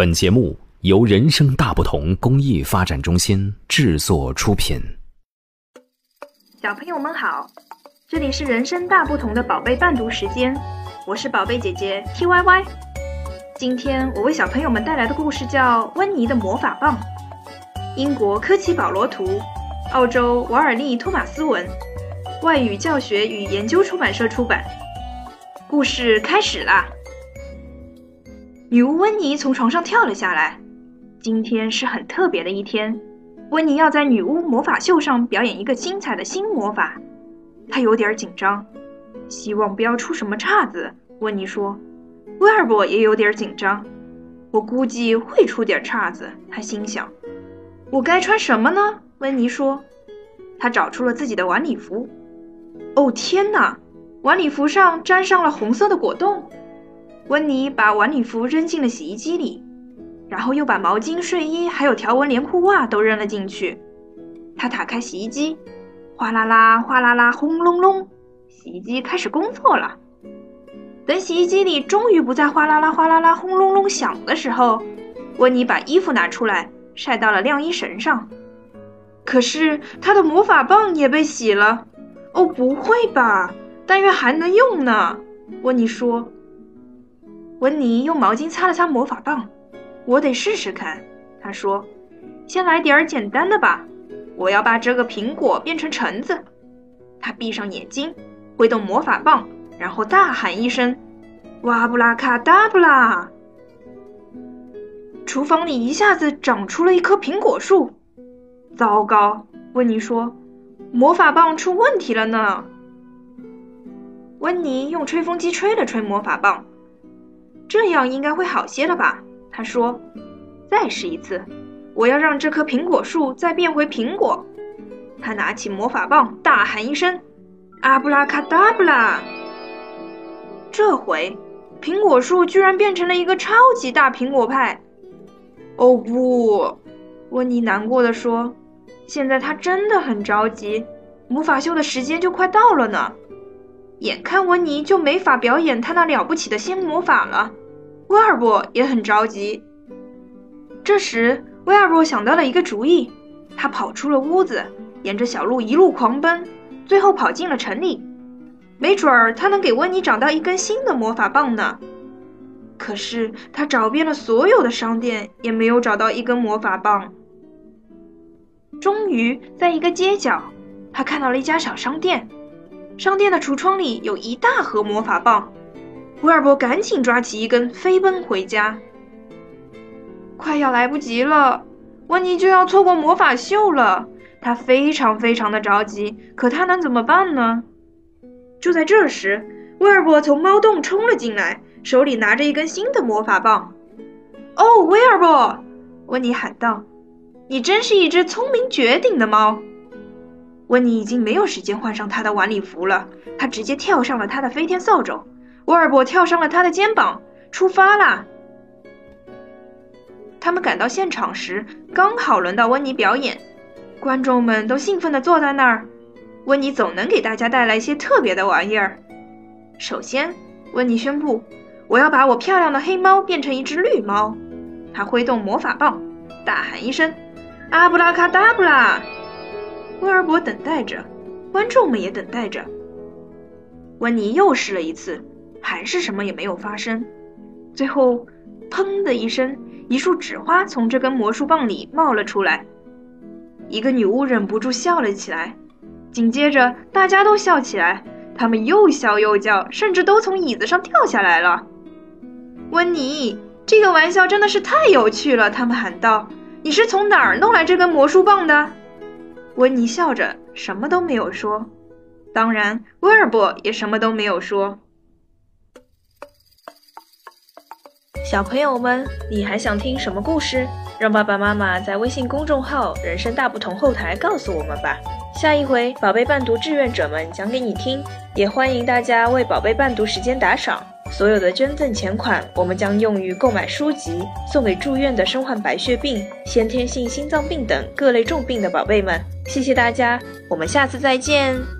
本节目由人生大不同公益发展中心制作出品。小朋友们好，这里是人生大不同的宝贝伴读时间，我是宝贝姐姐 T Y Y。今天我为小朋友们带来的故事叫《温妮的魔法棒》，英国科奇保罗图，澳洲瓦尔利托马斯文，外语教学与研究出版社出版。故事开始啦！女巫温妮从床上跳了下来。今天是很特别的一天，温妮要在女巫魔法秀上表演一个精彩的新魔法。她有点紧张，希望不要出什么岔子。温妮说：“威尔伯也有点紧张，我估计会出点岔子。”他心想：“我该穿什么呢？”温妮说。她找出了自己的晚礼服。哦天哪，晚礼服上沾上了红色的果冻。温妮把晚礼服扔进了洗衣机里，然后又把毛巾、睡衣还有条纹连裤袜都扔了进去。她打开洗衣机，哗啦啦，哗啦啦，轰隆隆，洗衣机开始工作了。等洗衣机里终于不再哗啦啦、哗啦啦、轰隆隆响的时候，温妮把衣服拿出来晒到了晾衣绳上。可是她的魔法棒也被洗了。哦，不会吧？但愿还能用呢。温妮说。温妮用毛巾擦了擦魔法棒，我得试试看。他说：“先来点儿简单的吧。我要把这个苹果变成橙子。”他闭上眼睛，挥动魔法棒，然后大喊一声：“哇布拉卡达布拉！”厨房里一下子长出了一棵苹果树。糟糕，温妮说：“魔法棒出问题了呢。”温妮用吹风机吹了吹魔法棒。这样应该会好些了吧？他说：“再试一次，我要让这棵苹果树再变回苹果。”他拿起魔法棒，大喊一声：“阿布拉卡达布拉！”这回，苹果树居然变成了一个超级大苹果派。哦不，温妮难过的说：“现在他真的很着急，魔法秀的时间就快到了呢。眼看温妮就没法表演他那了不起的新魔法了。”威尔伯也很着急。这时，威尔伯想到了一个主意，他跑出了屋子，沿着小路一路狂奔，最后跑进了城里。没准儿他能给温妮找到一根新的魔法棒呢。可是他找遍了所有的商店，也没有找到一根魔法棒。终于，在一个街角，他看到了一家小商店，商店的橱窗里有一大盒魔法棒。威尔伯赶紧抓起一根，飞奔回家。快要来不及了，温妮就要错过魔法秀了。他非常非常的着急，可他能怎么办呢？就在这时，威尔伯从猫洞冲了进来，手里拿着一根新的魔法棒。“哦，威尔伯！”温妮喊道，“你真是一只聪明绝顶的猫。”温妮已经没有时间换上他的晚礼服了，他直接跳上了他的飞天扫帚。威尔伯跳上了他的肩膀，出发啦！他们赶到现场时，刚好轮到温妮表演，观众们都兴奋地坐在那儿。温妮总能给大家带来一些特别的玩意儿。首先，温妮宣布：“我要把我漂亮的黑猫变成一只绿猫。”他挥动魔法棒，大喊一声：“阿布拉卡达布拉！”威尔伯等待着，观众们也等待着。温妮又试了一次。还是什么也没有发生。最后，砰的一声，一束纸花从这根魔术棒里冒了出来。一个女巫忍不住笑了起来，紧接着大家都笑起来，他们又笑又叫，甚至都从椅子上跳下来了。温妮，这个玩笑真的是太有趣了！他们喊道：“你是从哪儿弄来这根魔术棒的？”温妮笑着，什么都没有说。当然，威尔伯也什么都没有说。小朋友们，你还想听什么故事？让爸爸妈妈在微信公众号“人生大不同”后台告诉我们吧。下一回宝贝伴读志愿者们讲给你听。也欢迎大家为宝贝伴读时间打赏，所有的捐赠钱款我们将用于购买书籍，送给住院的身患白血病、先天性心脏病等各类重病的宝贝们。谢谢大家，我们下次再见。